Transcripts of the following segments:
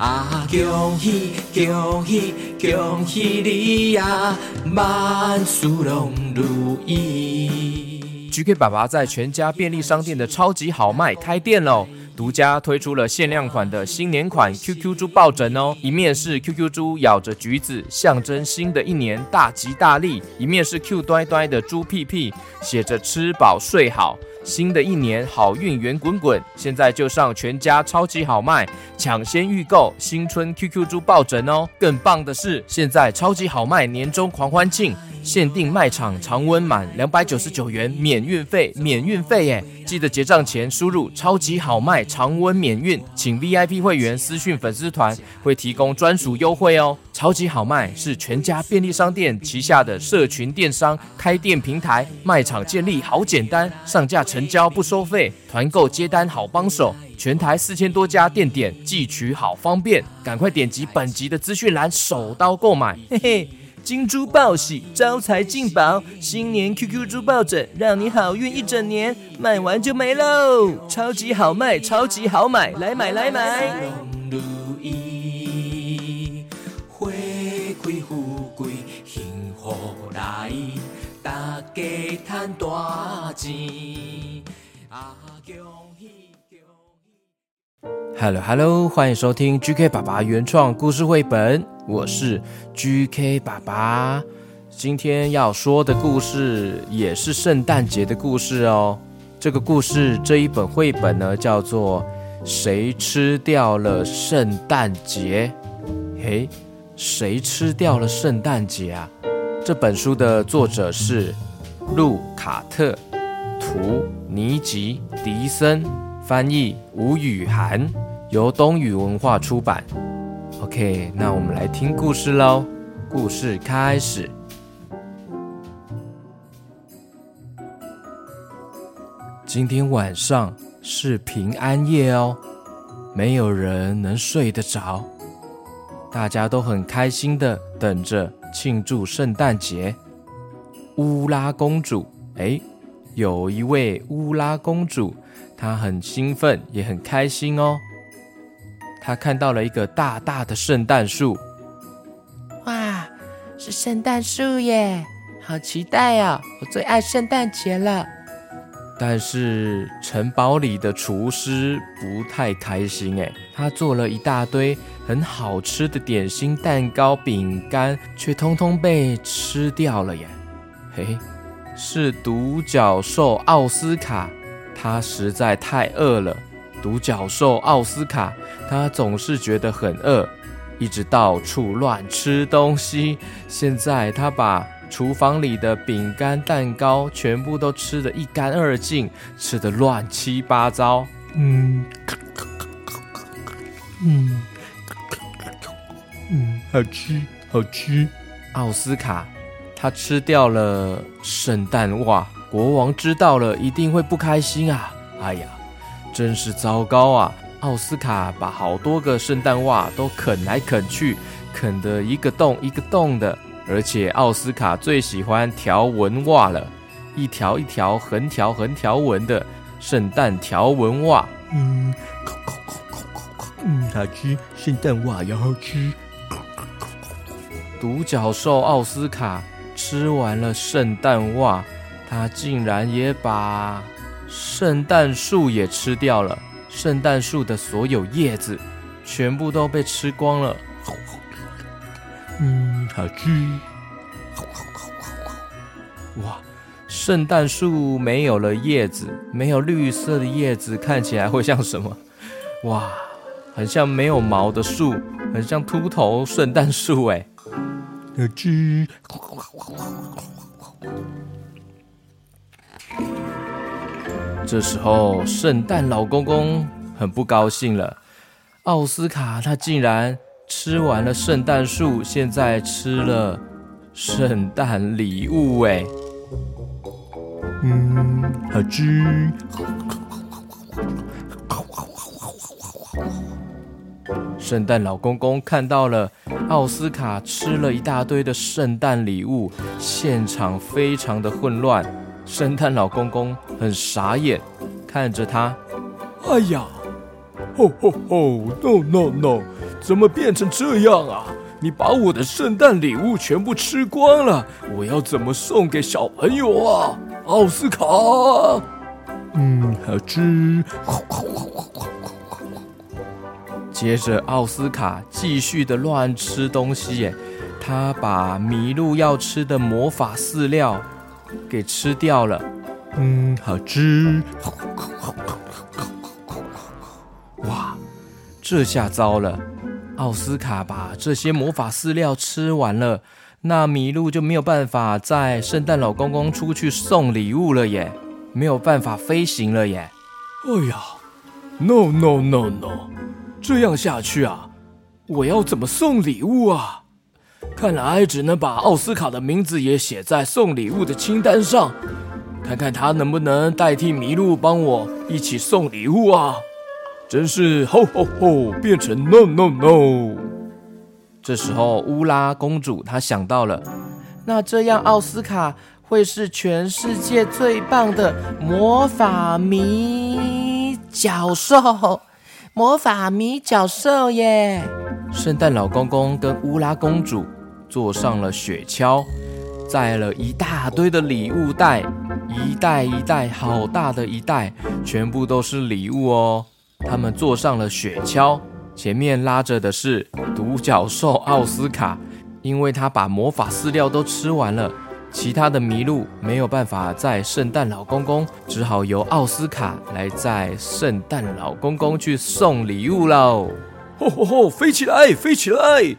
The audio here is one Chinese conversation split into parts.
啊，恭喜恭喜恭喜你呀，万事拢如意。GK 爸爸在全家便利商店的超级好卖开店喽！独家推出了限量款的新年款 QQ 猪抱枕哦，一面是 QQ 猪咬着橘子，象征新的一年大吉大利；一面是 Q 呆呆的猪屁屁，写着吃饱睡好，新的一年好运圆滚滚。现在就上全家超级好卖，抢先预购新春 QQ 猪抱枕哦！更棒的是，现在超级好卖年终狂欢庆。限定卖场常温满两百九十九元免运费，免运费耶！记得结账前输入“超级好卖常温免运”，请 VIP 会员私讯粉丝团会提供专属优惠哦。超级好卖是全家便利商店旗下的社群电商开店平台，卖场建立好简单，上架成交不收费，团购接单好帮手，全台四千多家店点寄取好方便，赶快点击本集的资讯栏手刀购买，嘿嘿。金猪报喜，招财进宝，新年 QQ 猪抱枕，让你好运一整年，卖完就没喽！超级好卖，超级好买，来买来买！拢如意，花开富贵幸福来，大家赚大钱。Hello Hello，欢迎收听 GK 爸爸原创故事绘本，我是 GK 爸爸。今天要说的故事也是圣诞节的故事哦。这个故事这一本绘本呢，叫做《谁吃掉了圣诞节》。嘿，谁吃掉了圣诞节啊？这本书的作者是路卡特，图尼吉迪森，翻译吴雨涵，由东宇文化出版。OK，那我们来听故事喽。故事开始。今天晚上是平安夜哦，没有人能睡得着，大家都很开心的等着庆祝圣诞节。乌拉公主，哎，有一位乌拉公主，她很兴奋，也很开心哦。他看到了一个大大的圣诞树，哇，是圣诞树耶！好期待哦，我最爱圣诞节了。但是城堡里的厨师不太开心哎，他做了一大堆很好吃的点心、蛋糕、饼干，却通通被吃掉了耶。嘿，是独角兽奥斯卡，他实在太饿了。独角兽奥斯卡，他总是觉得很饿，一直到处乱吃东西。现在他把厨房里的饼干、蛋糕全部都吃得一干二净，吃得乱七八糟。嗯，嗯，嗯，好吃，好吃。奥斯卡，他吃掉了圣诞袜，国王知道了一定会不开心啊！哎呀，真是糟糕啊！奥斯卡把好多个圣诞袜都啃来啃去，啃得一个洞一个洞的。而且奥斯卡最喜欢条纹袜了，一条一条横条横条纹的圣诞条纹袜。嗯，口口口口口口，嗯，好吃，圣诞袜也好吃。独角兽奥斯卡吃完了圣诞袜，他竟然也把圣诞树也吃掉了。圣诞树的所有叶子全部都被吃光了。嗯，好吃。哇，圣诞树没有了叶子，没有绿色的叶子，看起来会像什么？哇，很像没有毛的树，很像秃头圣诞树哎。好吃。这时候，圣诞老公公很不高兴了。奥斯卡他竟然吃完了圣诞树，现在吃了圣诞礼物哎。嗯，好吃。圣诞老公公看到了奥斯卡吃了一大堆的圣诞礼物，现场非常的混乱。圣诞老公公很傻眼，看着他，哎呀，吼吼吼！No No No！怎么变成这样啊？你把我的圣诞礼物全部吃光了，我要怎么送给小朋友啊？奥斯卡，嗯，好吃。接着，奥斯卡继续的乱吃东西，耶，他把麋鹿要吃的魔法饲料给吃掉了。嗯，好吃。哇，这下糟了！奥斯卡把这些魔法饲料吃完了，那麋鹿就没有办法在圣诞老公公出去送礼物了耶，没有办法飞行了耶。哎呀，no no no no，这样下去啊，我要怎么送礼物啊？看来只能把奥斯卡的名字也写在送礼物的清单上，看看他能不能代替麋鹿帮我一起送礼物啊。真是吼吼吼，变成 no no no。这时候乌拉公主她想到了，那这样奥斯卡会是全世界最棒的魔法迷角兽，魔法迷角兽耶！圣诞老公公跟乌拉公主坐上了雪橇，载了一大堆的礼物袋，一袋一袋，好大的一袋，全部都是礼物哦。他们坐上了雪橇，前面拉着的是独角兽奥斯卡，因为他把魔法饲料都吃完了，其他的麋鹿没有办法载圣诞老公公，只好由奥斯卡来载圣诞老公公去送礼物喽！吼吼吼，飞起来，飞起来！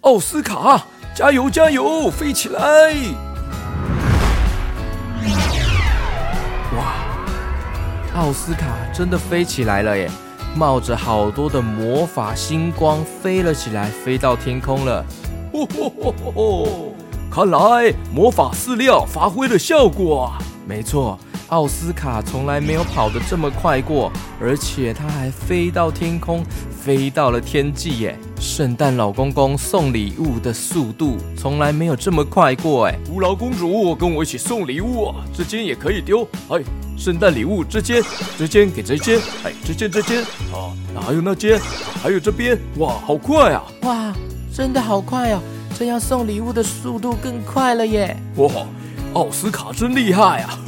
奥斯卡，加油加油，飞起来！哇奥斯卡真的飞起来了耶！冒着好多的魔法星光飞了起来，飞到天空了。哦吼吼吼吼！看来魔法饲料发挥了效果！没错，奥斯卡从来没有跑得这么快过，而且他还飞到天空，飞到了天际耶！圣诞老公公送礼物的速度从来没有这么快过哎！无劳公主跟我一起送礼物啊！这间也可以丢哎！圣诞礼物这间，这间给这间，哎，这间这间，啊，还有那间，还有这边，哇，好快啊！哇，真的好快哦！这样送礼物的速度更快了耶！哇，奥斯卡真厉害啊！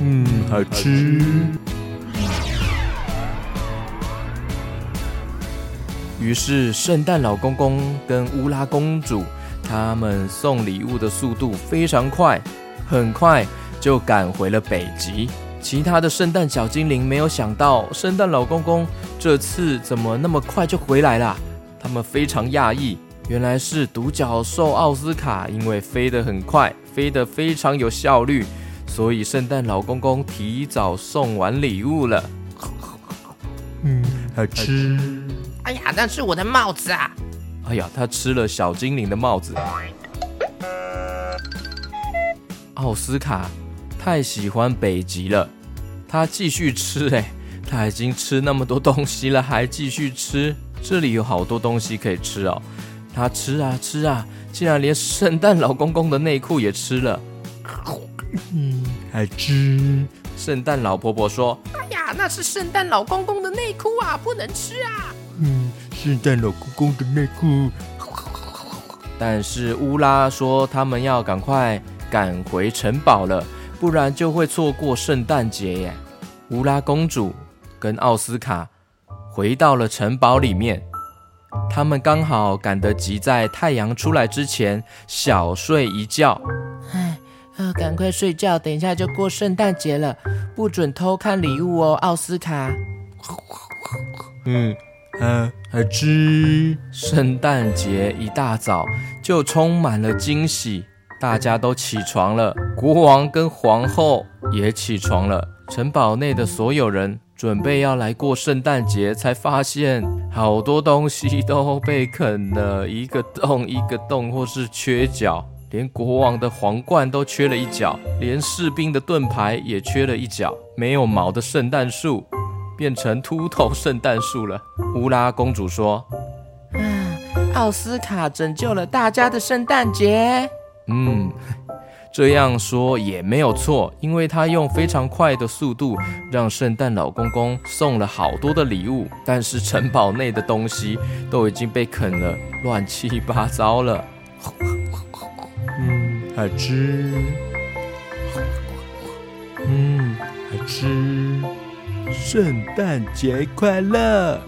嗯，好吃。于是，圣诞老公公跟乌拉公主他们送礼物的速度非常快。很快就赶回了北极。其他的圣诞小精灵没有想到，圣诞老公公这次怎么那么快就回来了？他们非常讶异，原来是独角兽奥斯卡，因为飞得很快，飞得非常有效率，所以圣诞老公公提早送完礼物了。嗯，好吃。哎呀，那是我的帽子啊！哎呀，他吃了小精灵的帽子。奥斯卡太喜欢北极了，他继续吃哎，他已经吃那么多东西了，还继续吃。这里有好多东西可以吃哦，他吃啊吃啊，竟然连圣诞老公公的内裤也吃了。嗯，还吃。圣诞老婆婆说：“哎呀，那是圣诞老公公的内裤啊，不能吃啊。”嗯，圣诞老公公的内裤。但是乌拉说他们要赶快。赶回城堡了，不然就会错过圣诞节耶。乌拉公主跟奥斯卡回到了城堡里面，他们刚好赶得及在太阳出来之前小睡一觉。哎，呃，赶快睡觉，等一下就过圣诞节了，不准偷看礼物哦，奥斯卡。嗯，啊，好吃。圣诞节一大早就充满了惊喜。大家都起床了，国王跟皇后也起床了。城堡内的所有人准备要来过圣诞节，才发现好多东西都被啃了一个洞一个洞，或是缺角，连国王的皇冠都缺了一角，连士兵的盾牌也缺了一角。没有毛的圣诞树变成秃头圣诞树了。乌拉公主说：“啊，奥斯卡拯救了大家的圣诞节。”嗯，这样说也没有错，因为他用非常快的速度让圣诞老公公送了好多的礼物，但是城堡内的东西都已经被啃了乱七八糟了。嗯，好吃。嗯，好吃。圣诞节快乐！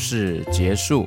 故事结束。